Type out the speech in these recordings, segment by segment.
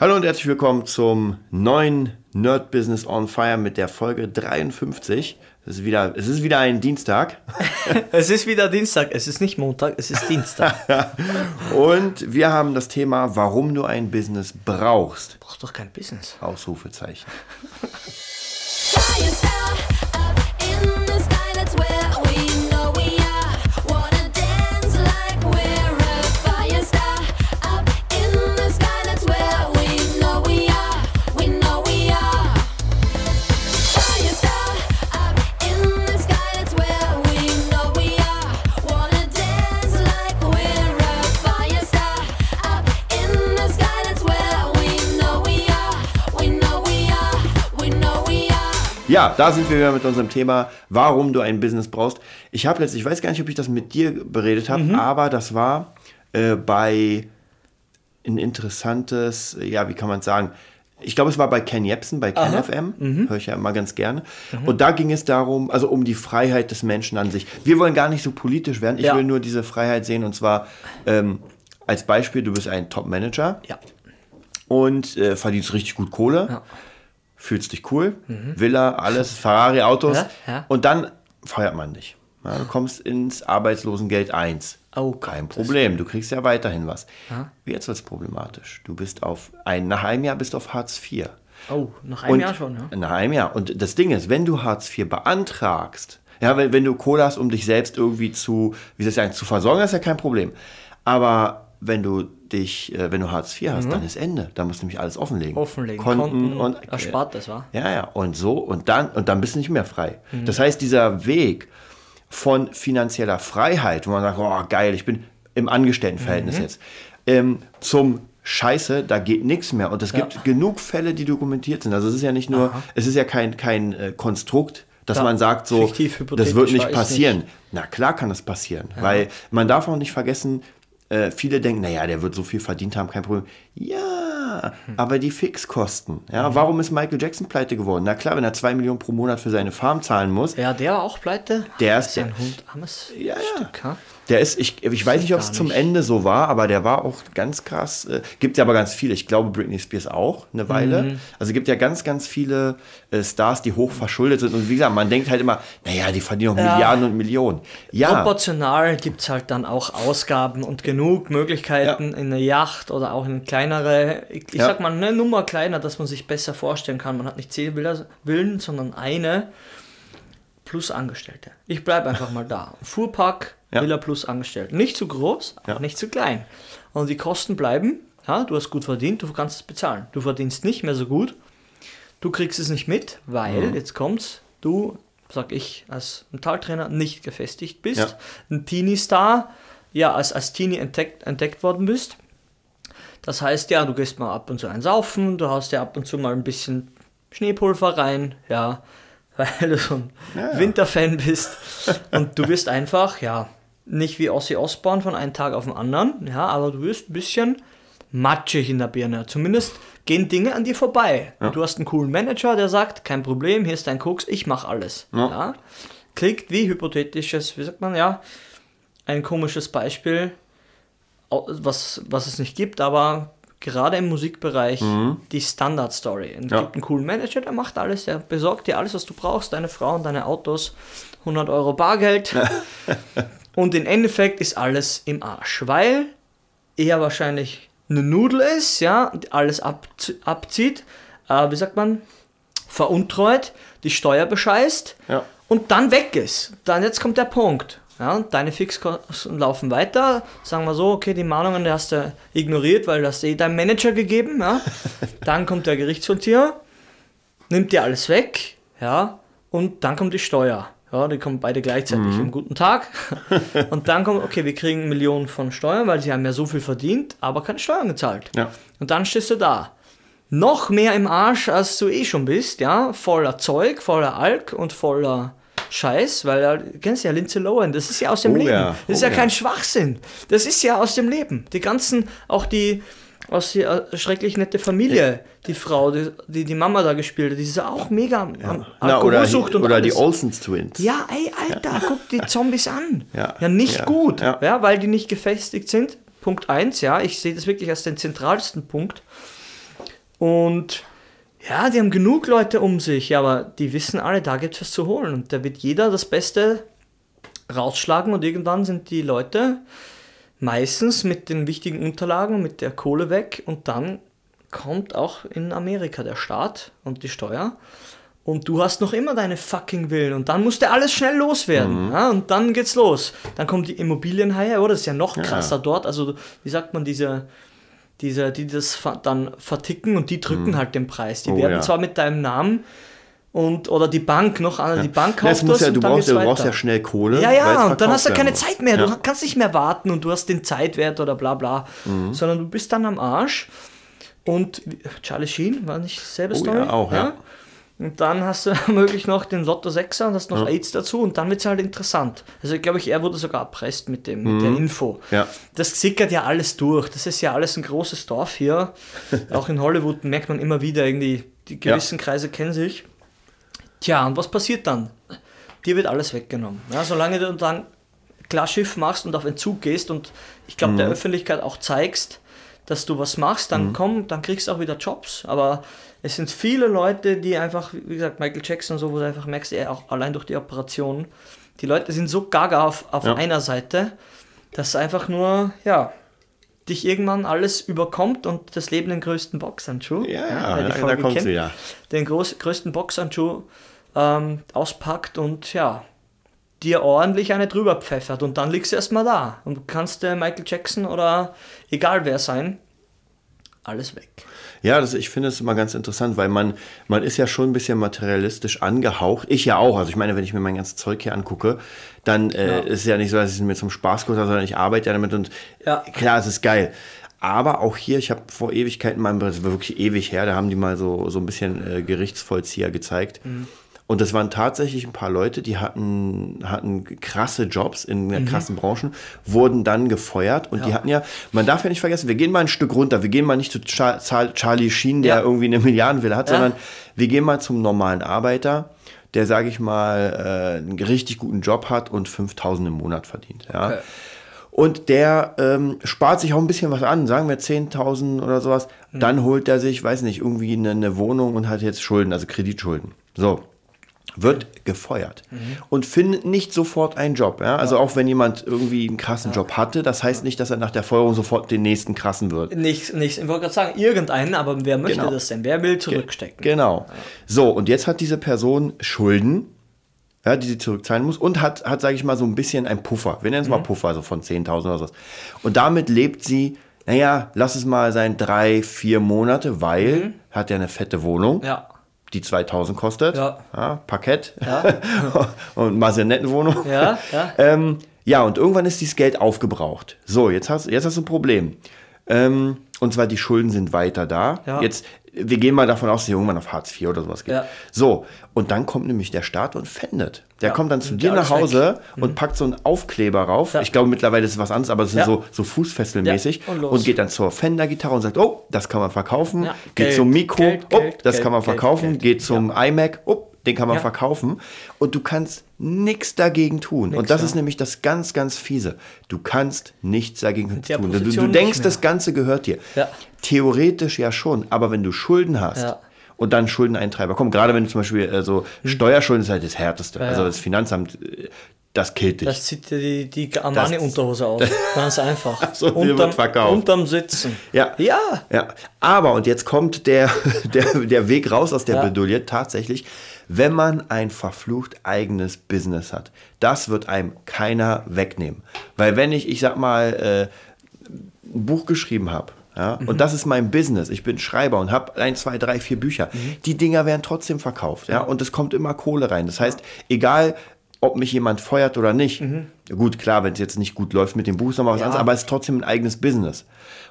Hallo und herzlich willkommen zum neuen Nerd Business on Fire mit der Folge 53. Es ist wieder, es ist wieder ein Dienstag. es ist wieder Dienstag. Es ist nicht Montag, es ist Dienstag. und wir haben das Thema, warum du ein Business brauchst. Brauchst doch kein Business. Ausrufezeichen. Ja, da sind wir wieder mit unserem Thema, warum du ein Business brauchst. Ich habe letztlich, ich weiß gar nicht, ob ich das mit dir beredet habe, mhm. aber das war äh, bei ein interessantes, ja, wie kann man sagen, ich glaube, es war bei Ken Jebsen, bei Ken Aha. FM, mhm. höre ich ja immer ganz gerne. Mhm. Und da ging es darum, also um die Freiheit des Menschen an sich. Wir wollen gar nicht so politisch werden, ich ja. will nur diese Freiheit sehen und zwar ähm, als Beispiel, du bist ein Top-Manager ja. und äh, verdienst richtig gut Kohle. Ja fühlst dich cool, mhm. Villa, alles, Ferrari-Autos ja, ja. und dann feuert man dich. Ja, du kommst ins Arbeitslosengeld 1. Oh, Kein Problem, du kriegst ja weiterhin was. Ja. Jetzt wird es problematisch. Du bist auf ein, nach einem Jahr bist du auf Hartz IV. Oh, nach einem und, Jahr schon, ja? Nach einem Jahr. Und das Ding ist, wenn du Hartz IV beantragst, ja, wenn, wenn du Kohle hast, um dich selbst irgendwie zu, wie soll ich sagen, zu versorgen, ist ja kein Problem. Aber wenn du dich, äh, wenn du Hartz IV hast, mhm. dann ist Ende. Da musst du nämlich alles offenlegen. Offenlegen, Konten, Konten und erspart das war. Ja, ja. Und so und dann und dann bist du nicht mehr frei. Mhm. Das heißt, dieser Weg von finanzieller Freiheit, wo man sagt, oh geil, ich bin im Angestelltenverhältnis mhm. jetzt, ähm, zum Scheiße, da geht nichts mehr. Und es ja. gibt genug Fälle, die dokumentiert sind. Also es ist ja nicht nur, Aha. es ist ja kein, kein äh, Konstrukt, dass ja, man sagt, so, das wird nicht passieren. Nicht. Na klar kann das passieren, ja. weil man darf auch nicht vergessen, äh, viele denken, naja, der wird so viel verdient haben, kein Problem. Ja, hm. aber die Fixkosten. Ja, mhm. warum ist Michael Jackson pleite geworden? Na klar, wenn er zwei Millionen pro Monat für seine Farm zahlen muss. Ja, der war auch pleite. Der ist, ist ja ein Hund, armes ja, Stück, ha? Der ist, ich, ich weiß nicht, ob es zum Ende so war, aber der war auch ganz krass. Äh, gibt ja aber ganz viele. Ich glaube, Britney Spears auch eine Weile. Mhm. Also gibt ja ganz, ganz viele äh, Stars, die hoch verschuldet sind. Und wie gesagt, man denkt halt immer, naja, die verdienen auch ja. Milliarden und Millionen. Ja. Proportional gibt es halt dann auch Ausgaben und genug Möglichkeiten ja. in eine Yacht oder auch in kleinere, ich, ich ja. sag mal, eine Nummer kleiner, dass man sich besser vorstellen kann. Man hat nicht zehn Villen, sondern eine plus Angestellte. Ich bleibe einfach mal da. Fuhrpark ja. Villa plus Angestellten. Nicht zu groß, ja. nicht zu klein. Und die Kosten bleiben, ja, du hast gut verdient, du kannst es bezahlen. Du verdienst nicht mehr so gut, du kriegst es nicht mit, weil, mhm. jetzt kommt's, du, sag ich, als Metalltrainer nicht gefestigt bist, ja. ein Teenie-Star, ja, als, als Teenie entdeckt, entdeckt worden bist. Das heißt, ja, du gehst mal ab und zu ein Saufen, du hast ja ab und zu mal ein bisschen Schneepulver rein, ja, weil du so ein ja, Winterfan bist. Und du wirst einfach, ja, nicht wie Ossi Osborn von einem Tag auf den anderen, ja, aber du wirst ein bisschen matschig in der Birne. Zumindest gehen Dinge an dir vorbei. Ja. Du hast einen coolen Manager, der sagt, kein Problem, hier ist dein Koks, ich mache alles. Ja. ja. Klingt wie hypothetisches, wie sagt man, ja, ein komisches Beispiel, was, was es nicht gibt, aber gerade im Musikbereich mhm. die Standard-Story. Es ja. gibt einen coolen Manager, der macht alles, der besorgt dir alles, was du brauchst, deine Frau und deine Autos, 100 Euro Bargeld. Und im Endeffekt ist alles im Arsch, weil er wahrscheinlich eine Nudel ist, ja, alles ab, abzieht, äh, wie sagt man, veruntreut, die Steuer bescheißt ja. und dann weg ist. Dann jetzt kommt der Punkt. Ja, und deine Fixkosten laufen weiter. Sagen wir so, okay, die Mahnungen die hast du ignoriert, weil das eh deinem Manager gegeben. Ja. dann kommt der Gerichtsvollzieher, nimmt dir alles weg, ja, und dann kommt die Steuer. Ja, die kommen beide gleichzeitig mhm. im guten Tag. Und dann kommt, okay, wir kriegen Millionen von Steuern, weil sie haben ja so viel verdient, aber keine Steuern gezahlt. Ja. Und dann stehst du da. Noch mehr im Arsch, als du eh schon bist, ja. Voller Zeug, voller Alk und voller Scheiß, weil du kennst ja Lindsay Lohan, das ist ja aus dem oh, Leben. Ja. Das ist oh, ja kein Schwachsinn. Das ist ja aus dem Leben. Die ganzen, auch die, aus der äh, schrecklich nette Familie, die Frau, die, die, die Mama da gespielt hat, die ist auch mega ja. Alkoholsucht oder, und Oder alles. die Olsens Twins. Ja, ey, Alter, ja. guck die Zombies an. Ja, ja nicht gut, ja. weil die nicht gefestigt sind. Punkt 1, ja, ich sehe das wirklich als den zentralsten Punkt. Und ja, die haben genug Leute um sich, aber die wissen alle, da gibt es was zu holen. Und da wird jeder das Beste rausschlagen und irgendwann sind die Leute meistens mit den wichtigen Unterlagen, mit der Kohle weg und dann kommt auch in Amerika der Staat und die Steuer und du hast noch immer deine fucking Willen und dann musste alles schnell loswerden. Mhm. Ja, und dann geht's los. Dann kommen die Immobilienhaie, oh, das ist ja noch krasser ja. dort. Also, wie sagt man, diese, diese, die das dann verticken und die drücken mhm. halt den Preis. Die oh, werden ja. zwar mit deinem Namen und oder die Bank noch an, ja. die Bank kauft das, ja, du brauchst, du brauchst ja schnell Kohle. Ja, ja, und dann hast du keine Zeit mehr. Du kannst nicht mehr warten und du hast den Zeitwert oder bla bla, mhm. sondern du bist dann am Arsch. Und Charlie Sheen war nicht selbe oh, Story? Ja, auch, ja. Und dann hast du womöglich noch den Lotto 6er und hast noch ja. AIDS dazu und dann wird es halt interessant. Also glaube ich, er wurde sogar erpresst mit, dem, mit der mhm. Info. Ja. Das sickert ja alles durch. Das ist ja alles ein großes Dorf hier. Auch in Hollywood merkt man immer wieder irgendwie, die gewissen ja. Kreise kennen sich. Tja, und was passiert dann? Dir wird alles weggenommen. Ja, solange du dann klar Schiff machst und auf Entzug gehst und ich glaube mhm. der Öffentlichkeit auch zeigst, dass du was machst, dann mhm. komm, dann kriegst du auch wieder Jobs. Aber es sind viele Leute, die einfach, wie gesagt, Michael Jackson und so, wo du einfach merkst, er auch allein durch die Operation, die Leute sind so gaga auf, auf ja. einer Seite, dass einfach nur, ja, dich irgendwann alles überkommt und das Leben den größten Boxhandschuh, ja, ja, ja da kommt sie, ja. den groß, größten Boxhandschuh ähm, auspackt und ja, dir ordentlich eine drüber pfeffert und dann liegst du erstmal da und kannst der Michael Jackson oder egal wer sein, alles weg. Ja, das, ich finde es immer ganz interessant, weil man, man ist ja schon ein bisschen materialistisch angehaucht. Ich ja auch. Also ich meine, wenn ich mir mein ganzes Zeug hier angucke, dann äh, ja. ist es ja nicht so, dass ich es mir zum Spaß gucke, sondern ich arbeite ja damit und ja. klar, es ist geil. Aber auch hier, ich habe vor Ewigkeiten mal, das war wirklich ewig her, da haben die mal so, so ein bisschen äh, Gerichtsvollzieher gezeigt. Mhm. Und das waren tatsächlich ein paar Leute, die hatten, hatten krasse Jobs in mhm. krassen Branchen, wurden dann gefeuert. Und ja. die hatten ja, man darf ja nicht vergessen, wir gehen mal ein Stück runter. Wir gehen mal nicht zu Charlie Sheen, der ja. irgendwie eine Milliardenwille hat, ja. sondern wir gehen mal zum normalen Arbeiter, der, sage ich mal, äh, einen richtig guten Job hat und 5000 im Monat verdient. Ja. Okay. Und der ähm, spart sich auch ein bisschen was an, sagen wir 10.000 oder sowas. Mhm. Dann holt er sich, weiß nicht, irgendwie eine, eine Wohnung und hat jetzt Schulden, also Kreditschulden. So wird gefeuert mhm. und findet nicht sofort einen Job. Ja? Also ja. auch wenn jemand irgendwie einen krassen ja. Job hatte, das heißt nicht, dass er nach der Feuerung sofort den nächsten krassen wird. Nicht, nicht ich wollte gerade sagen, irgendeinen, aber wer möchte genau. das denn? Wer will zurückstecken? Genau. Ja. So, und jetzt hat diese Person Schulden, ja, die sie zurückzahlen muss und hat, hat sage ich mal, so ein bisschen ein Puffer. Wir nennen es mhm. mal Puffer, so von 10.000 oder so. Und damit lebt sie naja, lass es mal sein, drei, vier Monate, weil mhm. hat ja eine fette Wohnung. Ja die 2000 kostet. Ja. ja Parkett. Ja. und Masenettenwohnung. Ja, ja. ähm, ja, und irgendwann ist dieses Geld aufgebraucht. So, jetzt hast, jetzt hast du ein Problem. Ähm, und zwar die Schulden sind weiter da. Ja. Jetzt, wir gehen mal davon aus, dass irgendwann auf Hartz IV oder sowas geht. Ja. So, und dann kommt nämlich der Staat und pfändet. Der ja. kommt dann zu dir nach Hause weg. und mhm. packt so einen Aufkleber rauf. Ich glaube, mittlerweile ist es was anderes, aber es ist so, so Fußfesselmäßig. Und, und, geht dann zur Fender-Gitarre und sagt, oh, das kann man verkaufen. Geht Geld, zum Mikro, Geld, oh, das Geld, kann man verkaufen. geht zum iMac, oh, den kann man ja. verkaufen und du kannst nichts dagegen tun. Nix, und das ja. ist nämlich das ganz, ganz fiese. Du kannst nichts dagegen tun. Du, du denkst, das Ganze gehört dir. Ja. Theoretisch ja schon, aber wenn du Schulden hast, und dann Schuldeneintreiber. Komm, gerade wenn du zum Beispiel äh, so hm. Steuerschulden ist halt das härteste. Also das Finanzamt, äh, das killt dich. Das zieht dir die, die Armani-Unterhose aus. Ganz einfach. so, unterm, unterm Sitzen. Ja. ja. Ja. Aber, und jetzt kommt der, der, der Weg raus aus der ja. Bedulie, tatsächlich, wenn man ein verflucht eigenes Business hat. Das wird einem keiner wegnehmen. Weil wenn ich, ich sag mal, äh, ein Buch geschrieben habe, ja, mhm. Und das ist mein Business. Ich bin Schreiber und habe ein, zwei, drei, vier Bücher. Mhm. Die Dinger werden trotzdem verkauft. Ja, und es kommt immer Kohle rein. Das heißt, egal, ob mich jemand feuert oder nicht. Mhm. Gut, klar, wenn es jetzt nicht gut läuft mit dem Buch, ist nochmal was ja. anderes, aber es ist trotzdem ein eigenes Business.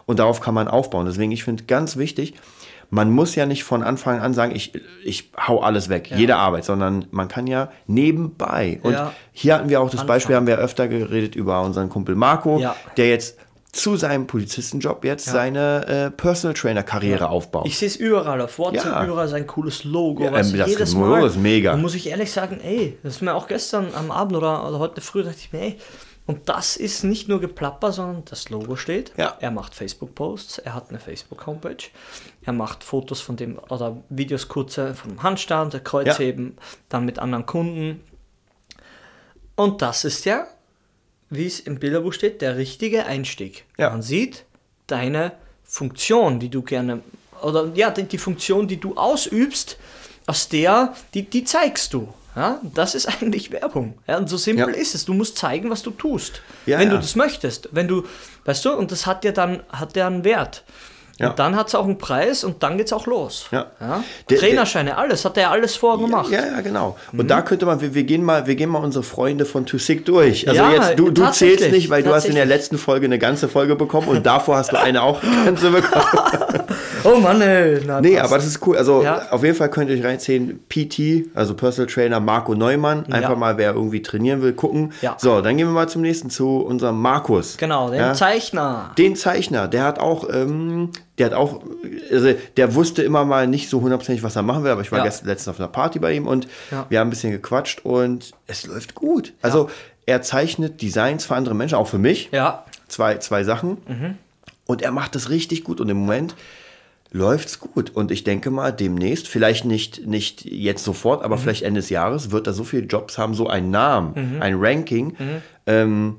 Und darauf kann man aufbauen. Deswegen, ich finde ganz wichtig, man muss ja nicht von Anfang an sagen, ich, ich hau alles weg, ja. jede Arbeit, sondern man kann ja nebenbei. Und ja. hier hatten wir auch das Anfang. Beispiel, haben wir öfter geredet über unseren Kumpel Marco, ja. der jetzt zu seinem Polizistenjob jetzt ja. seine äh, Personal Trainer Karriere ja. aufbaut. Ich sehe es überall auf WhatsApp, ja. überall sein cooles Logo. Ja, was ähm, das jedes Mal, ist mega. Muss ich ehrlich sagen, ey, das ist mir auch gestern am Abend oder, oder heute früh dachte ich mir, ey, Und das ist nicht nur Geplapper, sondern das Logo steht. Ja. Er macht Facebook-Posts, er hat eine Facebook-Homepage, er macht Fotos von dem oder Videos kurze vom Handstand, der Kreuzheben, dann mit anderen Kunden. Und das ist ja, wie es im Bilderbuch steht, der richtige Einstieg. Ja. Man sieht deine Funktion, die du gerne, oder ja, die, Funktion, die du ausübst, aus der, die, die zeigst du. Ja, das ist eigentlich Werbung. Ja, und so simpel Ja. ist es. Du musst zeigen, was du tust. Ja, wenn du das möchtest. Wenn du, weißt du, und das hat ja dann, hat ja einen Wert. Ja. Und dann hat es auch einen Preis und dann geht es auch los. Ja. Der- Trainerscheine, alles, hat er ja alles vorher gemacht. Ja, ja, genau. Und da könnte man, wir, wir, gehen mal, wir gehen mal unsere Freunde von Too Sick durch. Also Ja, jetzt, du, du zählst nicht, weil du hast in der letzten Folge eine ganze Folge bekommen und davor hast du eine auch ganze bekommen. Oh Mann, ey. Na, Nee, aber das ist cool. Also Ja. auf jeden Fall könnt ihr euch reinziehen. PT, also Personal Trainer Marco Neumann. Einfach Ja. mal, wer irgendwie trainieren will, gucken. Ja. So, dann gehen wir mal zum nächsten, zu unserem Markus. Genau, den. Zeichner. Den Zeichner, der hat auch, ähm, der hat auch, also der wusste immer mal nicht so hundertprozentig, was er machen will, aber ich war Ja. gestern letztens auf einer Party bei ihm und Ja. wir haben ein bisschen gequatscht und es läuft gut. Also er zeichnet Designs für andere Menschen, auch für mich. Ja. Zwei, zwei Sachen. Mhm. Und er macht das richtig gut und im Moment läuft's gut. Und ich denke mal, demnächst, vielleicht nicht, nicht jetzt sofort, Mhm. aber vielleicht Ende des Jahres, wird er so viele Jobs haben, so einen Namen, Mhm. ein Ranking, ähm,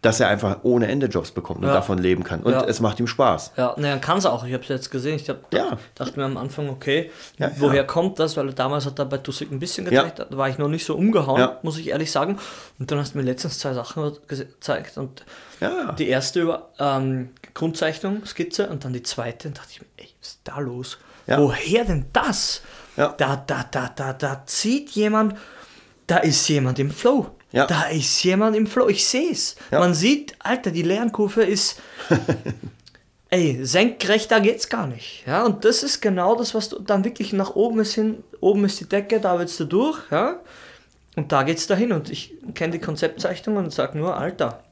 dass er einfach ohne Ende Jobs bekommt und Ja. davon leben kann. Und Ja. es macht ihm Spaß. Ja, naja, kann es auch. Ich habe es jetzt gesehen. Ich hab, Ja. dachte mir am Anfang, okay, woher kommt das? Weil damals hat er bei Tussig ein bisschen gezeigt, da war ich noch nicht so umgehauen, muss ich ehrlich sagen. Und dann hast du mir letztens zwei Sachen gezeigt. Und Ja. die erste über ähm, Grundzeichnung, Skizze und dann die zweite. Und dachte ich mir, ey, was ist da los? Ja. Woher denn das? Ja. Da, da, da, da, da zieht jemand, da ist jemand im Flow. Ja. Da ist jemand im Flow. Ich sehe es. Man sieht, Alter, die Lernkurve ist. Ey, senkrechter geht's gar nicht. Ja, und das ist genau das, was du dann wirklich nach oben ist hin. Oben ist die Decke, da willst du durch, ja. Und da geht's dahin. Und ich kenne die Konzeptzeichnung und sage nur, Alter,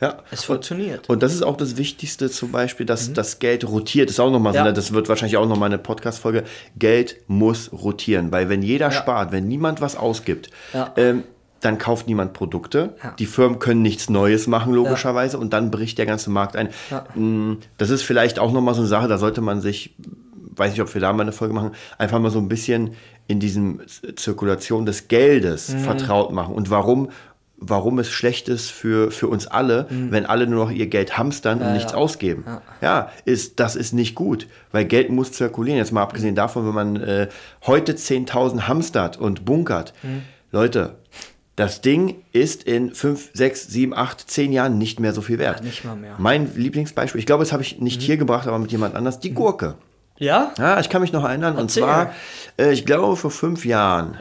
Ja. es funktioniert. Und das ist auch das Wichtigste, zum Beispiel, dass das Geld rotiert. Das ist auch nochmal so, Mhm. Ja. ne? das wird wahrscheinlich auch nochmal eine Podcast-Folge. Geld muss rotieren, weil wenn jeder spart, wenn niemand was ausgibt, Ja. ähm, dann kauft niemand Produkte. Ja. Die Firmen können nichts Neues machen, logischerweise, und dann bricht der ganze Markt ein. Ja. Mm, Das ist vielleicht auch nochmal so eine Sache, da sollte man sich, weiß nicht, ob wir da mal eine Folge machen, einfach mal so ein bisschen in diesem Zirkulation des Geldes Mhm. vertraut machen und warum warum es schlecht ist für, für uns alle, wenn alle nur noch ihr Geld hamstern und nichts Mhm. ja. ausgeben. Ja. ist, das ist nicht gut, weil Geld muss zirkulieren. Jetzt mal abgesehen davon, wenn man äh, heute 10.000 hamstert und bunkert. Mhm. Leute, das Ding ist in 5, 6, 7, 8, 10 Jahren nicht mehr so viel wert. nicht mal mehr. Mhm. Mein Lieblingsbeispiel, ich glaube, das habe ich nicht hier gebracht, aber mit jemand anders, die Gurke. Ja? Ja, ich kann mich noch erinnern. Und Erzähl. zwar, äh, ich glaube, vor fünf Jahren.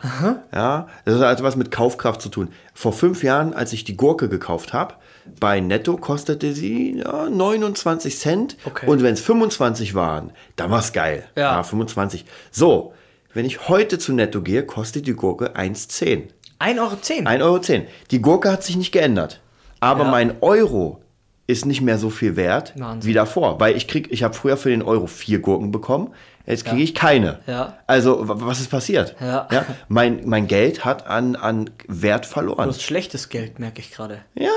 Ja, das hat also was mit Kaufkraft zu tun. Vor fünf Jahren, als ich die Gurke gekauft habe, bei Netto kostete sie ja, 29 Cent. Okay. Und wenn es 25 waren, dann war es geil. Ja. 25. So, wenn ich heute zu Netto gehe, kostet die Gurke 1,10. 1,10 Euro. 1,10 Euro. Die Gurke hat sich nicht geändert. Aber Ja. mein Euro ist nicht mehr so viel wert Wahnsinn. wie davor. Weil ich krieg, ich habe früher für den Euro vier Gurken bekommen, jetzt kriege ich keine. Ja. Also, wa- was ist passiert? Ja. Mein, mein Geld hat an, an Wert Du verloren. hast schlechtes Geld, merke ich gerade. Ja,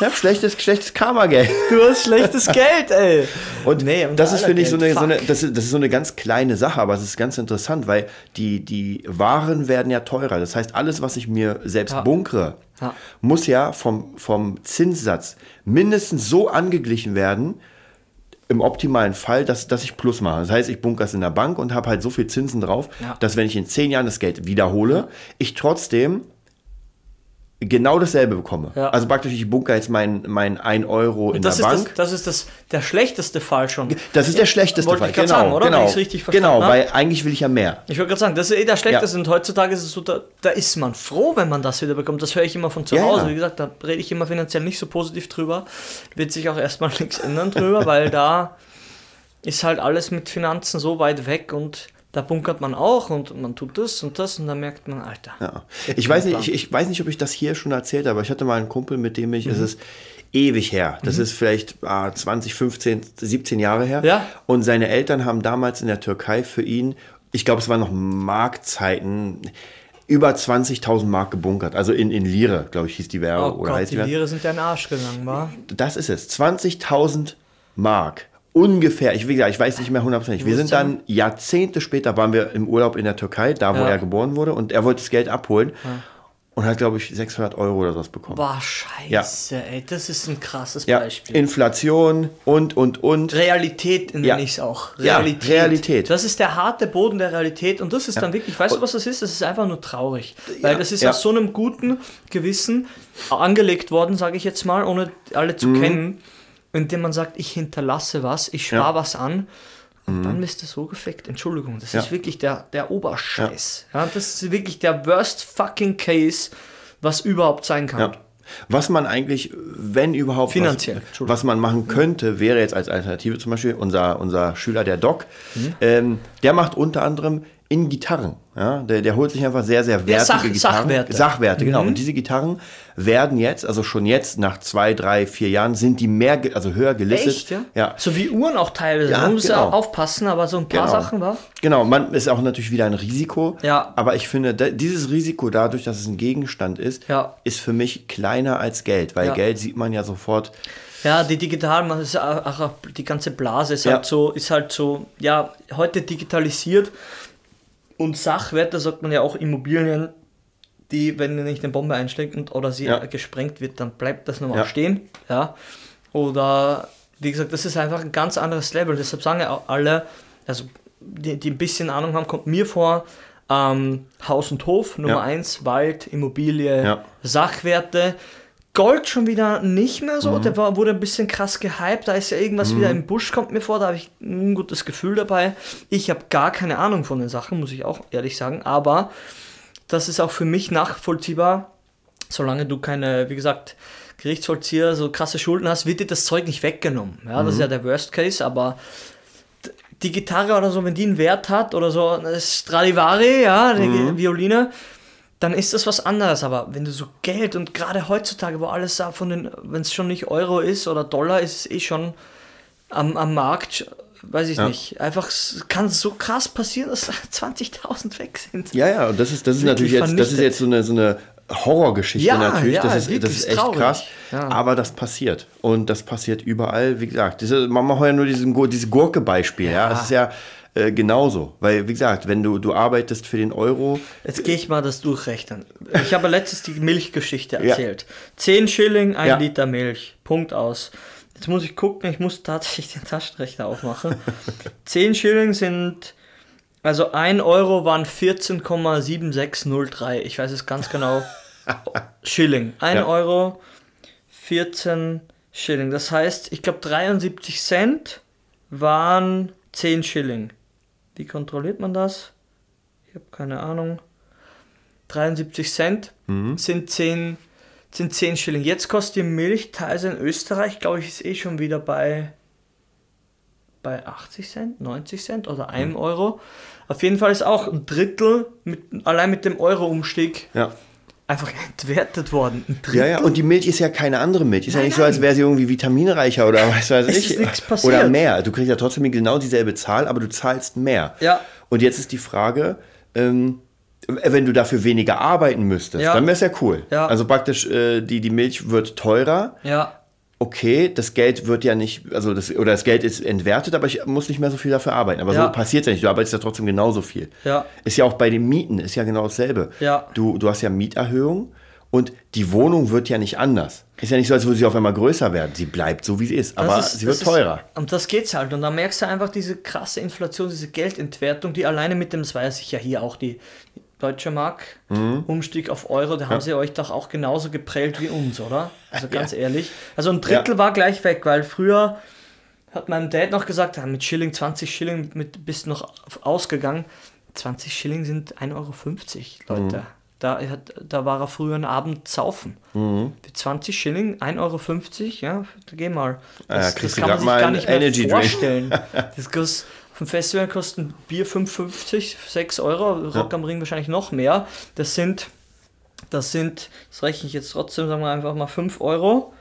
ich habe schlechtes, schlechtes Karma-Geld. Du hast schlechtes Geld, ey. Und Nee, das ist, finde ich, so eine, so eine das, ist, das ist so eine ganz kleine Sache, aber es ist ganz interessant, weil die, die Waren werden ja teurer. Das heißt, alles, was ich mir selbst Ja. bunkere, Ja. muss ja vom, vom Zinssatz mindestens so angeglichen werden, im optimalen Fall, dass, dass ich Plus mache. Das heißt, ich bunkere es in der Bank und habe halt so viel Zinsen drauf, Ja. dass wenn ich in zehn Jahren das Geld wiederhole, ich trotzdem genau dasselbe bekomme. Ja. Also praktisch, ich bunker jetzt mein, mein 1 Euro in Das der ist, Bank. das, das ist das, der schlechteste Fall schon. Das ist der schlechteste Wollte Fall. ich genau, sagen, oder? genau. Richtig genau, weil eigentlich will ich ja mehr. Ich wollte gerade sagen, das ist eh der schlechteste Ja. und heutzutage ist es so, da, da ist man froh, wenn man das wieder bekommt. Das höre ich immer von zu Ja, Hause. Wie gesagt, da rede ich immer finanziell nicht so positiv drüber. Wird sich auch erstmal nichts ändern drüber, weil da ist halt alles mit Finanzen so weit weg und da bunkert man auch und man tut das und das und dann merkt man, Alter. Ja. Ich weiß nicht, ich, ich weiß nicht, ob ich das hier schon erzählt habe, aber ich hatte mal einen Kumpel, mit dem ich, es ist ewig her. Das ist vielleicht ah, 20, 15, 17 Jahre her. Ja. Und seine Eltern haben damals in der Türkei für ihn, ich glaube, es waren noch Marktzeiten, über 20.000 Mark gebunkert. Also in, in Lire, glaube ich, hieß die Währung. Oh oder Gott, heißt die. Lire sind ja in den Arsch gegangen, wa? Das ist es. 20.000 Mark. Ungefähr. Ich, wie gesagt, ich weiß nicht mehr hundertprozentig. Wir sind dann Jahrzehnte später, waren wir im Urlaub in der Türkei, da wo Ja. er geboren wurde. Und er wollte das Geld abholen. Und hat, glaube ich, 600 Euro oder sowas bekommen. Boah, scheiße, ey, das ist ein krasses Ja, Beispiel. Inflation und, und, und. Realität nenne Ja. ich es auch. Ja, Realität. Realität. Das ist der harte Boden der Realität und das ist dann wirklich, weißt du, was das ist? Das ist einfach nur traurig. Weil das ist ja. aus so einem guten Gewissen angelegt worden, sage ich jetzt mal, ohne alle zu Mhm. kennen, indem man sagt, ich hinterlasse was, ich spare Ja. Mhm. was an. Und dann ist das so gefickt. Entschuldigung, das Ja. ist wirklich der, der Oberscheiß. Ja. das ist wirklich der worst fucking case, was überhaupt sein kann. Was man eigentlich, wenn überhaupt, Finanziell, was, was man machen könnte, wäre jetzt als Alternative zum Beispiel unser, unser Schüler, der Doc, Mhm. ähm, der macht unter anderem in Gitarren. Ja? Der, der holt sich einfach sehr, sehr wertige Sach- Gitarren. Sachwerte. Sachwerte, genau. Mhm. Und diese Gitarren werden jetzt, also schon jetzt nach zwei, drei, vier Jahren, sind die mehr, also höher gelistet. Echt, ja? ja. So wie Uhren auch teilweise. Ja, man muss genau. ja aufpassen, aber so ein paar Genau. Sachen war. Genau, man ist auch natürlich wieder ein Risiko. Ja. Aber ich finde, dieses Risiko dadurch, dass es ein Gegenstand ist, Ja. ist für mich kleiner als Geld, weil Ja. Geld sieht man ja sofort. Ja, die digitalen, die ganze Blase ist Ja. halt so, ist halt so, ja, heute digitalisiert und Sachwerte sagt man ja auch Immobilien, die, wenn nicht eine Bombe einschlägt und oder sie Ja. gesprengt wird, dann bleibt das nochmal Ja. stehen. Ja. Oder wie gesagt, das ist einfach ein ganz anderes Level. Deshalb sagen ja alle, also die, die ein bisschen Ahnung haben, kommt mir vor, ähm, Haus und Hof, Nummer Ja. eins, Wald, Immobilie, Ja. Sachwerte. Gold schon wieder nicht mehr Mhm. so, der war, wurde ein bisschen krass gehypt, da ist ja irgendwas wieder im Busch, kommt mir vor, da habe ich ein gutes Gefühl dabei. Ich habe gar keine Ahnung von den Sachen, muss ich auch ehrlich sagen, aber das ist auch für mich nachvollziehbar, solange du keine, wie gesagt, Gerichtsvollzieher, so krasse Schulden hast, wird dir das Zeug nicht weggenommen. Ja, das ist ja der Worst Case, aber die Gitarre oder so, wenn die einen Wert hat oder so, eine Stradivari, ja, die Violine, dann ist das was anderes. Aber wenn du so Geld und gerade heutzutage, wo alles von den, wenn es schon nicht Euro ist oder Dollar, ist es eh schon am, am Markt, weiß ich Ja. nicht. Einfach es kann so krass passieren, dass 20.000 weg sind. Ja, ja, und das ist, das ist natürlich jetzt, das ist jetzt so eine, so eine Horrorgeschichte Ja, natürlich. ja, das, ist, wirklich, das ist echt traurig. krass. Ja. Aber das passiert. Und das passiert überall. Wie gesagt, diese, man macht ja nur diesen, dieses Gurke-Beispiel. Ja. Es ist ja äh, genauso. Weil, wie gesagt, wenn du, du arbeitest für den Euro, Jetzt gehe ich mal das durchrechnen. Ich habe letztens die Milchgeschichte Ja. erzählt. 10 Schilling, ein Ja. Liter Milch. Punkt aus. Jetzt muss ich gucken, ich muss tatsächlich den Taschenrechner aufmachen. 10 Schilling sind, also 1 Euro waren 14,7603. Ich weiß es ganz genau. Schilling. 1 Ja. Euro, 14 Schilling. Das heißt, ich glaube 73 Cent waren 10 Schilling. Wie kontrolliert man das? Ich habe keine Ahnung. 73 Cent sind 10, sind 10 Schilling. Jetzt kostet die Milch teilweise in Österreich, glaube ich, ist eh schon wieder bei, bei 80 Cent, 90 Cent oder 1 Euro. Auf jeden Fall ist auch ein Drittel mit, allein mit dem Euro-Umstieg ja. Einfach entwertet worden. Ja, ja, und die Milch ist ja keine andere Milch. Ist ja Nein, nicht so, als nein. wäre sie irgendwie vitaminreicher oder was weiß Es ich. Oder mehr. Du kriegst ja trotzdem genau dieselbe Zahl, aber du zahlst mehr. Ja. Und jetzt ist die Frage, ähm, wenn du dafür weniger arbeiten müsstest, Ja. dann wäre es ja cool. Ja. Also praktisch, äh, die, die Milch wird teurer. ja. Okay, das Geld wird ja nicht, also das, oder das Geld ist entwertet, aber ich muss nicht mehr so viel dafür arbeiten. Aber Ja. so passiert es ja nicht. Du arbeitest ja trotzdem genauso viel. Ja. Ist ja auch bei den Mieten, ist ja genau dasselbe. Ja. Du, du hast ja Mieterhöhung und die Wohnung wird ja nicht anders. Ist ja nicht so, als würde sie auf einmal größer werden. Sie bleibt so, wie sie ist, aber ist- sie wird teurer. Ist, und das geht's halt. Und da merkst du einfach diese krasse Inflation, diese Geldentwertung, die alleine mit dem, das war ja sicher hier auch die Deutsche Mark, Mhm. Umstieg auf Euro, da haben sie euch doch auch genauso geprellt wie uns, oder? Also ganz ehrlich. Also ein Drittel war gleich weg, weil früher hat mein Dad noch gesagt, ja, mit Schilling, 20 Schilling mit, bist du noch ausgegangen. 20 Schilling sind 1,50 Euro, Leute. Mhm. Da, hat, da war er früher einen Abend saufen. Mhm. Für 20 Schilling, 1,50 Euro, ja, geh mal. Ah ja, Das, kriegst das kann man sich gar nicht mehr Energy vorstellen. Das kostet, dem Festival kostet ein Bier 5,50, 6 Euro, Rock am Ring wahrscheinlich noch mehr. Das sind, das sind, das rechne ich jetzt trotzdem, sagen wir einfach mal 5 Euro,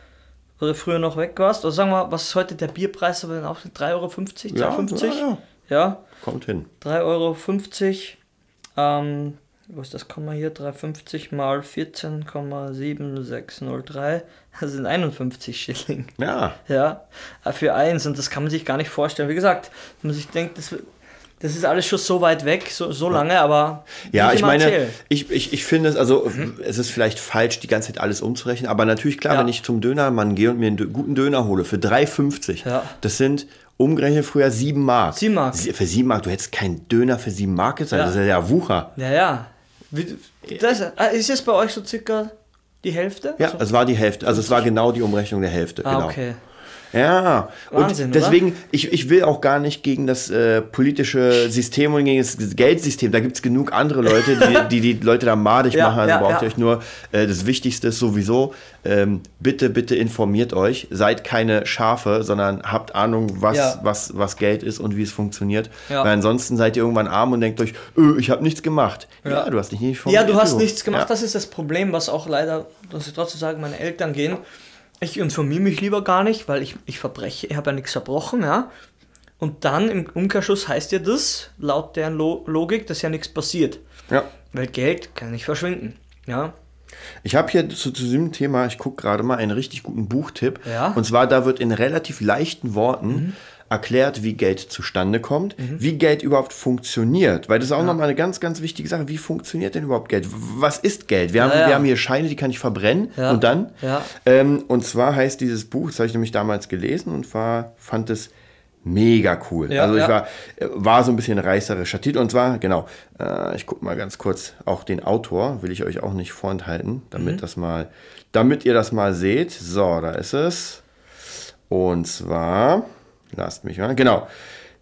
wo du früher noch weg warst. Oder sagen wir, was ist heute der Bierpreis, aber dann auch 3,50 Euro, 2,50 Ja, Euro? ja, ja. ja. Kommt hin. 3,50 Euro. Ähm, ist das Komma hier? 350 mal 14,7603. Das sind 51 Schilling. Ja. Ja, für eins. Und das kann man sich gar nicht vorstellen. Wie gesagt, man sich denkt, das, das ist alles schon so weit weg, so, so lange, aber. Ja, ich meine, ich, ich, ich finde es, also es ist vielleicht falsch, die ganze Zeit alles umzurechnen, aber natürlich klar, Ja. wenn ich zum Dönermann gehe und mir einen guten Döner hole für 3,50, Ja. das sind umgerechnet früher 7 Mark. 7 Mark. Für 7 Mark, du hättest keinen Döner für 7 Mark gezahlt, Ja. das ist ja der Wucher. Ja, ja. Wie, das, ah, ist es bei euch so circa die Hälfte? Ja, so? es war die Hälfte, also es war genau die Umrechnung der Hälfte. Ah, genau. okay. Ja, Wahnsinn, und deswegen, ich, ich will auch gar nicht gegen das äh, politische System und gegen das Geldsystem. Da gibt es genug andere Leute, die, die die Leute da madig Ja, machen. Also ja, braucht ja. ihr euch nur, äh, das Wichtigste ist sowieso, ähm, bitte, bitte informiert euch. Seid keine Schafe, sondern habt Ahnung, was, Ja. was, was Geld ist und wie es funktioniert. Ja. Weil ansonsten seid ihr irgendwann arm und denkt euch, öh, ich habe nichts gemacht. Ja. Ja. du hast nicht Ja, informiert. du hast nichts gemacht. Ja. Das ist das Problem, was auch leider, muss ich trotzdem sagen, meine Eltern gehen. Ich informiere mich lieber gar nicht, weil ich, ich verbreche, ich habe ja nichts verbrochen, ja. Und dann im Umkehrschluss heißt ja das, laut deren Lo Logik, dass ja nichts passiert. ja. Weil Geld kann nicht verschwinden. Ja. Ich habe hier zu, zu diesem Thema, ich gucke gerade mal, einen richtig guten Buchtipp. Ja. Und zwar, da wird in relativ leichten Worten erklärt, wie Geld zustande kommt, wie Geld überhaupt funktioniert. Weil das ist auch nochmal eine ganz, ganz wichtige Sache. Wie funktioniert denn überhaupt Geld? Was ist Geld? Wir haben, Ja, ja. Wir haben hier Scheine, die kann ich verbrennen. Ja. Und dann? Ja. Ähm, und zwar heißt dieses Buch, das habe ich nämlich damals gelesen und war, fand es mega cool. Ja, also ich ja. war, war so ein bisschen reißerischer Titel. Und zwar, genau, äh, ich gucke mal ganz kurz auch den Autor, will ich euch auch nicht vorenthalten, damit Mhm. das mal, damit ihr das mal seht. So, da ist es. Und zwar, lasst mich mal, genau.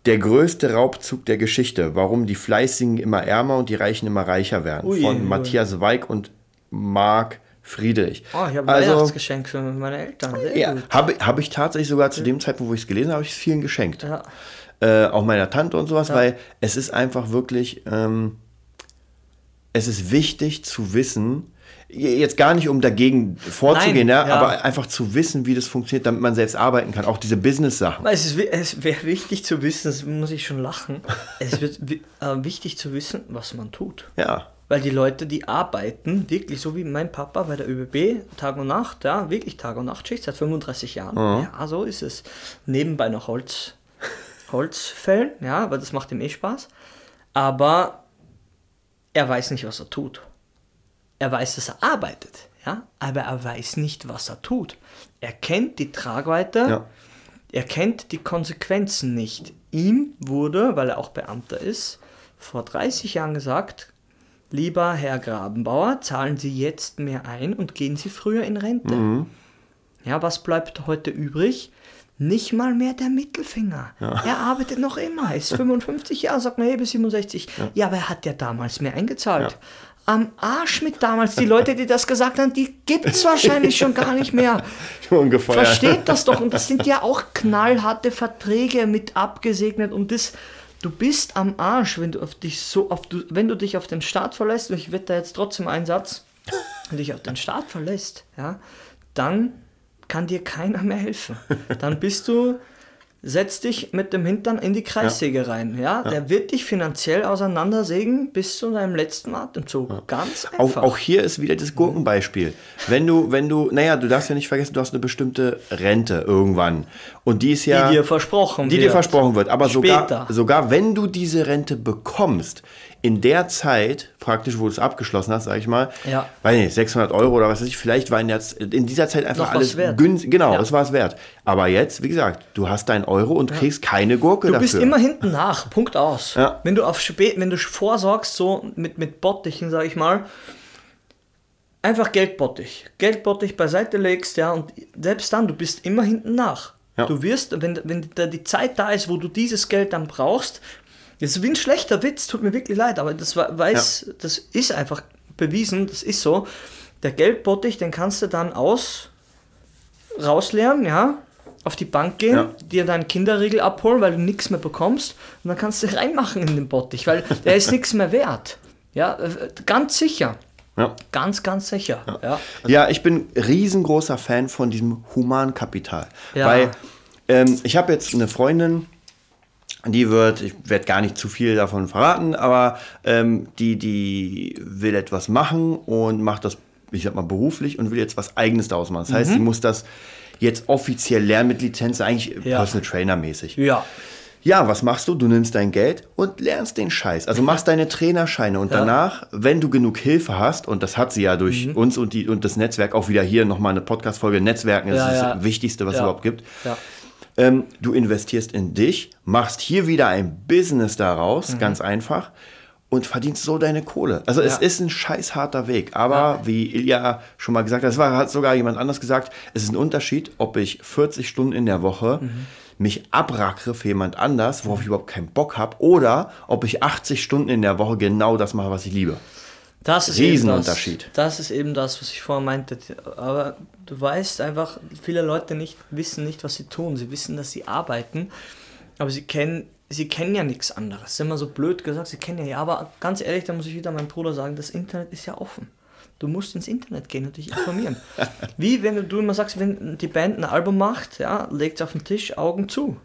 Der größte Raubzug der Geschichte, warum die Fleißigen immer ärmer und die Reichen immer reicher werden. Ui, von ui. Matthias Weig und Marc Friedrich. Oh, ich habe ein Also, Weihnachtsgeschenk für meine Eltern. Sehr ja, habe hab ich tatsächlich sogar zu dem Zeitpunkt, wo ich es gelesen habe, habe ich es vielen geschenkt. Ja. Äh, auch meiner Tante und sowas, weil es ist einfach wirklich, ähm, es ist wichtig zu wissen, jetzt gar nicht um dagegen vorzugehen, Nein, ja, ja. aber einfach zu wissen, wie das funktioniert, damit man selbst arbeiten kann. Auch diese Business-Sachen. Aber Es, ist, es wäre wichtig zu wissen, das muss ich schon lachen, es wird wi- äh, wichtig zu wissen, was man tut. Ja. Weil die Leute, die arbeiten, wirklich so wie mein Papa bei der ÖBB, Tag und Nacht, ja, wirklich Tag und Nacht Schicht seit 35 Jahren. Ja, so ist es. Nebenbei noch Holz, Holzfällen, ja, weil das macht ihm eh Spaß. Aber er weiß nicht, was er tut. Er weiß, dass er arbeitet, ja, aber er weiß nicht, was er tut. Er kennt die Tragweite, Ja. er kennt die Konsequenzen nicht. Ihm wurde, weil er auch Beamter ist, vor 30 Jahren gesagt, lieber Herr Grabenbauer, zahlen Sie jetzt mehr ein und gehen Sie früher in Rente. Ja, was bleibt heute übrig? Nicht mal mehr der Mittelfinger. Er arbeitet noch immer, er ist 55 Jahre, sagt man, hey, bis 67. Ja. aber er hat ja damals mehr eingezahlt. Am Arsch mit damals. Die Leute, die das gesagt haben, die gibt es wahrscheinlich schon gar nicht mehr. Ungefähr. Versteht das doch. Und das sind ja auch knallharte Verträge mit abgesegnet. Und das, du bist am Arsch, wenn du auf dich so auf wenn du dich auf den Staat verlässt, und ich wette da jetzt trotzdem einen Satz, wenn du dich auf den Staat verlässt, ja, dann kann dir keiner mehr helfen. Dann bist du, setz dich mit dem Hintern in die Kreissäge rein. Ja? Der wird dich finanziell auseinandersägen bis zu deinem letzten Atemzug. Ganz Auch, einfach. auch hier ist wieder das Gurkenbeispiel. Wenn du, wenn du, naja, du darfst ja nicht vergessen, du hast eine bestimmte Rente irgendwann. Und die ist ja. die dir versprochen die dir wird. versprochen wird. Aber sogar, Später. sogar wenn du diese Rente bekommst, in der Zeit, praktisch, wo du es abgeschlossen hast, sag ich mal, Ja. weiß nicht, 600 Euro oder was weiß ich, vielleicht war in, der, in dieser Zeit einfach Noch alles günstig. Genau, Ja. das war es wert. Aber jetzt, wie gesagt, du hast deinen Euro und kriegst keine Gurke Du dafür. bist immer hinten nach, Punkt aus. Ja. Wenn du auf spät, wenn du vorsorgst, so mit, mit Bottichen, sag ich mal, einfach Geldbottich. Geldbottich beiseite legst, ja, und selbst dann, du bist immer hinten nach. Ja. Du wirst, wenn, wenn da die Zeit da ist, wo du dieses Geld dann brauchst, das ist wie ein schlechter Witz, tut mir wirklich leid, aber das weiß, das ist einfach bewiesen, das ist so. Der Geldbottich, den kannst du dann aus rausleeren, ja, auf die Bank gehen, Ja. dir deinen Kinderriegel abholen, weil du nichts mehr bekommst und dann kannst du reinmachen in den Bottich, weil der ist nichts mehr wert. Ja, äh, ganz sicher. ja. Ganz, ganz sicher. Ja. Ja, ich bin riesengroßer Fan von diesem Humankapital. Ja. Weil ähm, ich habe jetzt eine Freundin, Die wird, ich werde gar nicht zu viel davon verraten, aber ähm, die, die will etwas machen und macht das, ich sag mal, beruflich und will jetzt was Eigenes daraus machen. Das heißt, sie muss das jetzt offiziell lernen mit Lizenz, eigentlich Ja. Personal Trainer mäßig. Ja. Ja, was machst du? Du nimmst dein Geld und lernst den Scheiß. Also machst deine Trainerscheine und Ja. danach, wenn du genug Hilfe hast, und das hat sie ja durch Mhm. uns und, die, und das Netzwerk, auch wieder hier nochmal eine Podcast-Folge, Netzwerken ist Ja, das ja. Wichtigste, was es überhaupt gibt. Ja. Ähm, du investierst in dich, machst hier wieder ein Business daraus, Mhm. ganz einfach, und verdienst so deine Kohle. Also es Ja. ist ein scheiß harter Weg. Aber wie Ilja schon mal gesagt hat, das war, hat sogar jemand anders gesagt, es ist ein Unterschied, ob ich 40 Stunden in der Woche Mhm. mich abrackere für jemand anders, worauf ich überhaupt keinen Bock habe, oder ob ich 80 Stunden in der Woche genau das mache, was ich liebe. Das ist Riesenunterschied. Eben das, das ist eben das, was ich vorher meinte. Aber du weißt einfach, viele Leute nicht, wissen nicht, was sie tun. Sie wissen, dass sie arbeiten, aber sie kennen, sie kennen ja nichts anderes. Das ist immer so blöd gesagt, sie kennen ja, ja, aber ganz ehrlich, da muss ich wieder meinem Bruder sagen, das Internet ist ja offen. Du musst ins Internet gehen und dich informieren. Wie wenn du immer sagst, wenn die Band ein Album macht, ja, legt auf den Tisch, Augen zu.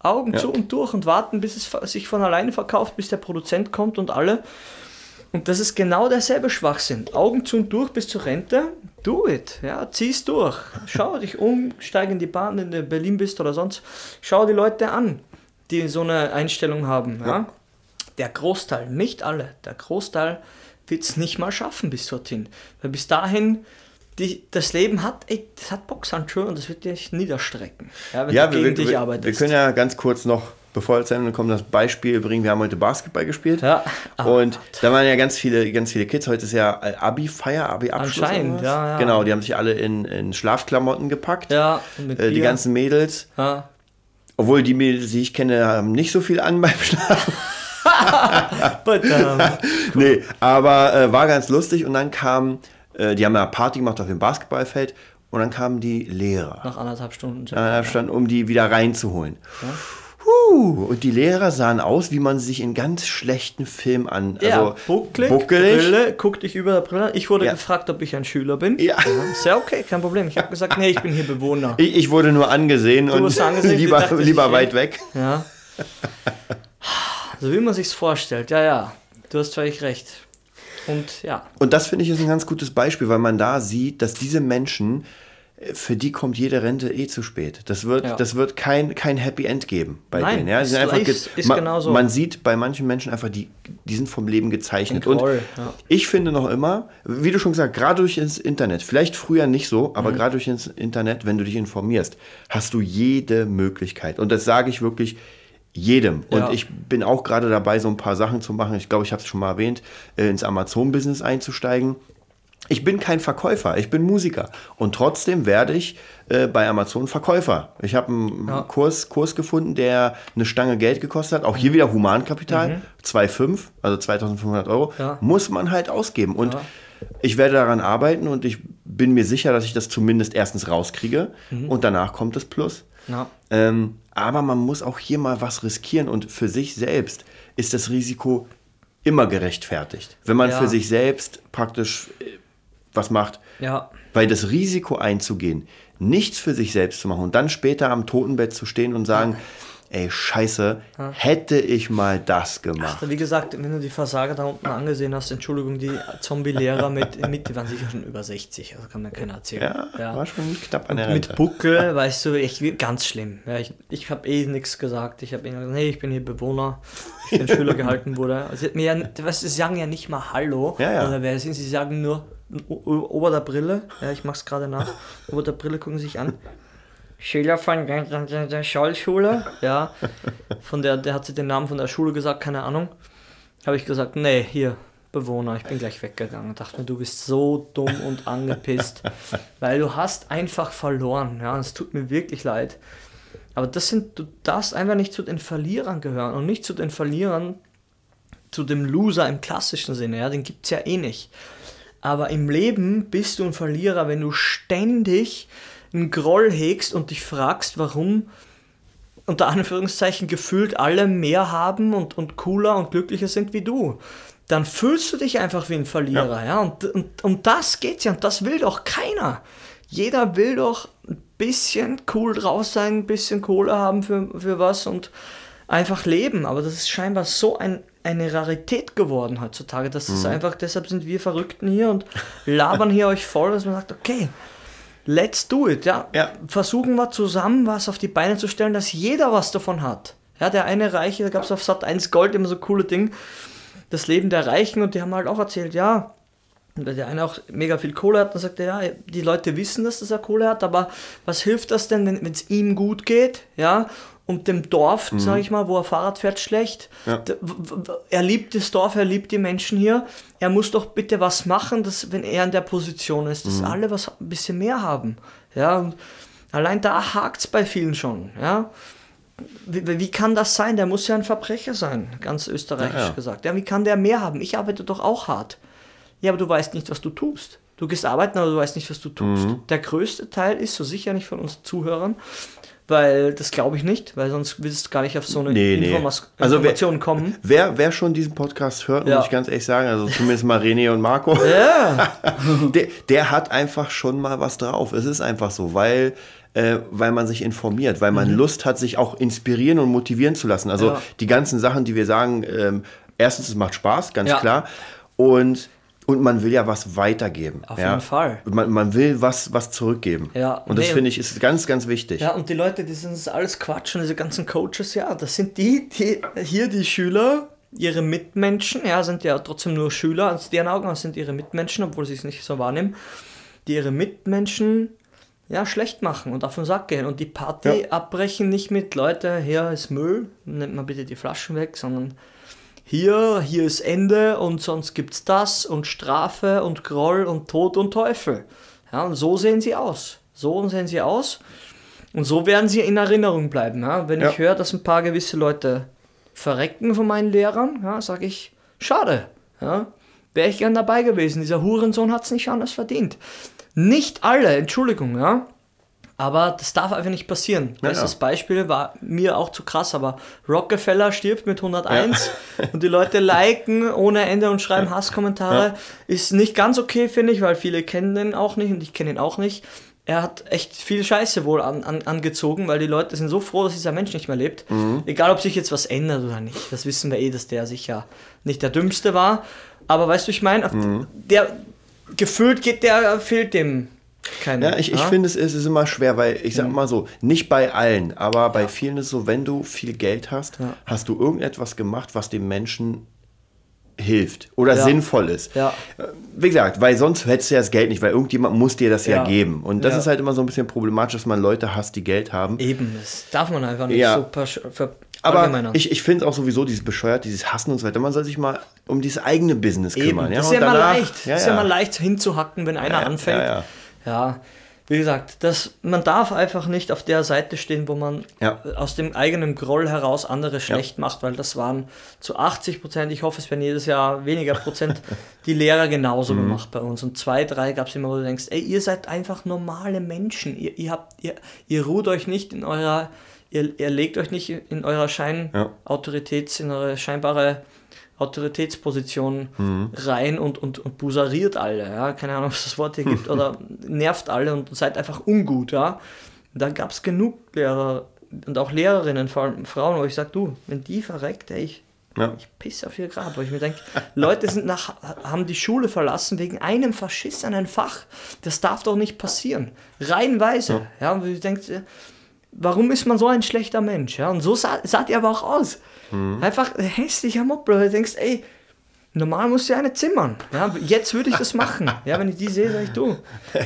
Augen Ja. zu und durch und warten, bis es sich von alleine verkauft, bis der Produzent kommt und alle. Und das ist genau derselbe Schwachsinn. Augen zu und durch bis zur Rente. Do it. Ja, zieh's durch. Schau dich um, steig in die Bahn, wenn du in Berlin bist oder sonst. Schau die Leute an, die so eine Einstellung haben. Ja? Der Großteil, nicht alle, der Großteil wird es nicht mal schaffen bis dorthin. Weil bis dahin, die, das Leben hat, ey, das hat Boxhandschuhe und das wird dich niederstrecken. Ja, wenn Ja, du wir, gegen wir, dich arbeitest. wir können ja ganz kurz noch, bevor wir zu Ende kommen, das Beispiel bringen. Wir haben heute Basketball gespielt. Ja. Ah, und da waren ja ganz viele, ganz viele Kids. Heute ist ja Abi-Feier, Abi-Abschluss. Anscheinend, ja, ja. Genau, die haben sich alle in, in Schlafklamotten gepackt. ja, mit Äh, die ganzen Mädels. ja. Obwohl die Mädels, die ich kenne, haben nicht so viel an beim Schlafen. But, ähm, nee, aber äh, war ganz lustig. Und dann kam, äh, die haben ja Party gemacht auf dem Basketballfeld. Und dann kamen die Lehrer. nach anderthalb Stunden. Äh, stand, um die wieder reinzuholen. Huh, und die Lehrer sahen aus, wie man sich in ganz schlechten Filmen an. Ja, Also bucklig, buckelig. Brille, guck dich über der Brille. Ich wurde Ja. gefragt, ob ich ein Schüler bin. Ja. Sehr okay, kein Problem. Ich habe gesagt, nee, ich bin hier Bewohner. Ich, ich wurde nur angesehen und wurdest angesehen, lieber, dachte, lieber weit weg. Ja. So wie man sich's vorstellt. Ja, ja. Du hast völlig recht. Und ja, Und das finde ich ist ein ganz gutes Beispiel, weil man da sieht, dass diese Menschen, für die kommt jede Rente eh zu spät. Das wird, Ja. das wird kein, kein Happy End geben bei Nein, denen. Ja? ist- einfach ist- ist man, genauso. man sieht bei manchen Menschen einfach, die, die sind vom Leben gezeichnet. Ein Und ja. ich finde noch immer, wie du schon gesagt, gerade durch ins Internet, vielleicht früher nicht so, Mhm. aber gerade durch ins Internet, wenn du dich informierst, hast du jede Möglichkeit. Und das sage ich wirklich jedem. Und Ja. ich bin auch gerade dabei, so ein paar Sachen zu machen. Ich glaube, ich habe es schon mal erwähnt, äh, ins Amazon-Business einzusteigen. Ich bin kein Verkäufer, ich bin Musiker. Und trotzdem werde ich äh, bei Amazon Verkäufer. Ich habe einen Ja. Kurs, Kurs gefunden, der eine Stange Geld gekostet hat. Auch hier wieder Humankapital, 2,5, also 2500 Euro. Mhm. Ja. Muss man halt ausgeben. Und Ja. ich werde daran arbeiten und ich bin mir sicher, dass ich das zumindest erstens rauskriege. Mhm. Und danach kommt das Plus. Ähm, aber man muss auch hier mal was riskieren und für sich selbst ist das Risiko immer gerechtfertigt. Wenn man für sich selbst praktisch äh, was macht, Ja. weil das Risiko einzugehen, nichts für sich selbst zu machen und dann später am Totenbett zu stehen und sagen, ey, scheiße, hätte ich mal das gemacht. Wie gesagt, wenn du die Versager da unten angesehen hast, Entschuldigung, die Zombie-Lehrer mit, mit, die waren sicher schon über 60, also kann mir keiner erzählen. Ja, war schon knapp an der Und mit Rente. Buckel, weißt du, echt ganz schlimm. Ja, ich ich habe eh nichts gesagt. Ich habe ihnen gesagt, nee, ich bin hier Bewohner, ich bin Schüler gehalten wurde. Also, mir ja, weißt, sie sagen ja nicht mal Hallo. Ja, ja. Oder wer sind sie? Sagen nur ober der Brille. Ja, ich mach's gerade nach. Ober der Brille gucken sich an. Schüler von der, Schallschule. Ja, von der, der hat sie den Namen von der Schule gesagt, keine Ahnung. Habe ich gesagt, nee, hier, Bewohner, ich bin gleich weggegangen. Dachte mir, du bist so dumm und angepisst, weil du hast einfach verloren. Ja, und es tut mir wirklich leid. Aber das sind, du darfst einfach nicht zu den Verlierern gehören und nicht zu den Verlierern, zu dem Loser im klassischen Sinne. Ja, den gibt es ja eh nicht. Aber im Leben bist du ein Verlierer, wenn du ständig einen Groll hegst und dich fragst, warum unter Anführungszeichen gefühlt alle mehr haben und, und cooler und glücklicher sind wie du. Dann fühlst du dich einfach wie ein Verlierer. Ja. Und, und um das geht's ja. Und das will doch keiner. Jeder will doch ein bisschen cool draus sein, ein bisschen Kohle haben für, für was und einfach leben. Aber das ist scheinbar so ein, eine Rarität geworden heutzutage. Das ist einfach, deshalb sind wir Verrückten hier und labern hier euch voll, dass man sagt, okay, let's do it. Ja? Ja. Versuchen wir zusammen was auf die Beine zu stellen, dass jeder was davon hat. Ja, der eine Reiche, da gab es auf Sat 1 Gold immer so coole Ding, das Leben der Reichen und die haben halt auch erzählt, ja, weil der eine auch mega viel Kohle hat, dann sagt er, ja, die Leute wissen, dass das er Kohle hat, aber was hilft das denn, wenn es ihm gut geht, ja, und dem Dorf, Mhm. sage ich mal, wo er Fahrrad fährt, schlecht. W- Er liebt das Dorf, er liebt die Menschen hier. Er muss doch bitte was machen, dass, wenn er in der Position ist, Mhm. dass alle was ein bisschen mehr haben. Ja, und allein da hakt es bei vielen schon. Ja, wie, wie- wie kann das sein? Der muss ja ein Verbrecher sein, ganz österreichisch Ja, ja. gesagt. Ja, wie kann der mehr haben? Ich arbeite doch auch hart. Ja, aber du weißt nicht, was du tust. Du gehst arbeiten, aber du weißt nicht, was du tust. Mhm. Der größte Teil ist so sicher nicht von uns Zuhörern, weil das glaube ich nicht, weil sonst würdest du gar nicht auf so eine Nee, nee. Informas Also wer- Information kommen. Wer, wer schon diesen Podcast hört, Ja. muss ich ganz ehrlich sagen, also zumindest mal René und Marco, Ja, der, der hat einfach schon mal was drauf. Es ist einfach so, weil, äh, weil man sich informiert, weil man Lust hat, sich auch inspirieren und motivieren zu lassen. Also Mhm. Ja. die ganzen Sachen, die wir sagen, ähm, erstens, es macht Spaß, ganz klar. Und, und man will ja was weitergeben. Auf ja? jeden Fall. Man, man will was, was zurückgeben. Ja, Und das nee. finde ich ist ganz, ganz wichtig. Ja, und die Leute, die sind das alles Quatsch und diese ganzen Coaches, ja, das sind die, die hier die Schüler, ihre Mitmenschen, ja, sind ja trotzdem nur Schüler, aus deren Augen sind ihre Mitmenschen, obwohl sie es nicht so wahrnehmen, die ihre Mitmenschen ja, schlecht machen und auf den Sack gehen und die Party Ja. abbrechen nicht mit, Leute, hier ist Müll, nehmt mal bitte die Flaschen weg, sondern hier, hier ist Ende und sonst gibt's das und Strafe und Groll und Tod und Teufel. Ja, und so sehen sie aus. So sehen sie aus. Und so werden sie in Erinnerung bleiben. Ja? Wenn Ja. ich höre, dass ein paar gewisse Leute verrecken von meinen Lehrern, ja, sage ich, schade. Ja? Wäre ich gern dabei gewesen. Dieser Hurensohn hat es nicht anders verdient. Nicht alle, Entschuldigung, ja. Aber das darf einfach nicht passieren. Ja, Bestes ja. Beispiel war mir auch zu krass, aber Rockefeller stirbt mit 101 und die Leute liken ohne Ende und schreiben Hasskommentare. Ist nicht ganz okay, finde ich, weil viele kennen den auch nicht und ich kenne ihn auch nicht. Er hat echt viel Scheiße wohl an, an, angezogen, weil die Leute sind so froh, dass dieser Mensch nicht mehr lebt. Egal, ob sich jetzt was ändert oder nicht. Das wissen wir eh, dass der sicher nicht der Dümmste war. Aber weißt du, ich meine, auf- der gefühlt geht der, fehlt dem keine. Ja, ich, ich finde, es ist, es ist immer schwer, weil ich sag mal so, nicht bei allen, aber bei vielen ist es so, wenn du viel Geld hast, Ja. hast du irgendetwas gemacht, was dem Menschen hilft oder Ja. sinnvoll ist. Ja. Äh, Wie gesagt, weil sonst hättest du ja das Geld nicht, weil irgendjemand muss dir das ja, Ja. geben. Und das Ja. ist halt immer so ein bisschen problematisch, dass man Leute hasst, die Geld haben. Eben, das darf man einfach nicht Ja. so ver Aber ich, ich finde auch sowieso dieses bescheuert, dieses Hassen und so weiter. Man soll sich mal um dieses eigene Business Eben, kümmern. das ist ja immer danach- leicht. Ja, ist ja ja. immer leicht hinzuhacken, wenn einer Ja, anfängt. Ja, ja. Ja, wie gesagt, das, man darf einfach nicht auf der Seite stehen, wo man Ja. aus dem eigenen Groll heraus andere schlecht macht, weil das waren zu 80 Prozent, ich hoffe, es werden jedes Jahr weniger Prozent, die Lehrer genauso Mhm. gemacht bei uns. Und zwei, drei gab es immer, wo du denkst, ey, ihr seid einfach normale Menschen. Ihr, ihr, habt, ihr, ihr ruht euch nicht in eurer, ihr, ihr legt euch nicht in eurer Schein Ja. In eure scheinbare Autoritätsposition Mhm. rein und, und, und buseriert alle, ja, keine Ahnung, ob es das Wort hier gibt, oder nervt alle und seid einfach ungut, ja. Da gab es genug Lehrer und auch Lehrerinnen, vor allem Frauen, wo ich sage, du, wenn die verreckt, ey, ich, Ja. ich pisse auf ihr Grab, wo ich mir denke, Leute sind nach, haben die Schule verlassen wegen einem verschissenen Fach. Das darf doch nicht passieren. Reihenweise. Ja, und ich denke, warum ist man so ein schlechter Mensch? Ja, und so sah, saht ihr aber auch aus. Einfach ein hässlicher Mob, wo du denkst, ey, normal musst du ja eine zimmern. Ja, jetzt würde ich das machen. Ja, wenn ich die sehe, sage ich, du,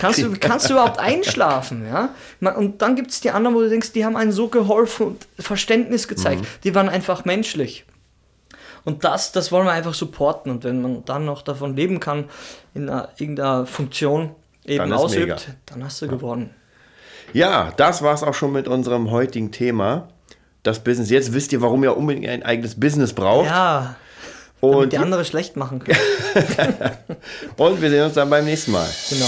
kannst du, kannst du überhaupt einschlafen? Ja? Und dann gibt es die anderen, wo du denkst, die haben einen so geholfen und Verständnis gezeigt. Die waren einfach menschlich. Und das, das wollen wir einfach supporten. Und wenn man dann noch davon leben kann, in einer, irgendeiner Funktion eben Dann ausübt, mega. dann hast du gewonnen. Ja, das war's auch schon mit unserem heutigen Thema. Das Business. Jetzt wisst ihr, warum ihr unbedingt ein eigenes Business braucht. Ja, damit und, die andere schlecht machen können. und wir sehen uns dann beim nächsten Mal. genau.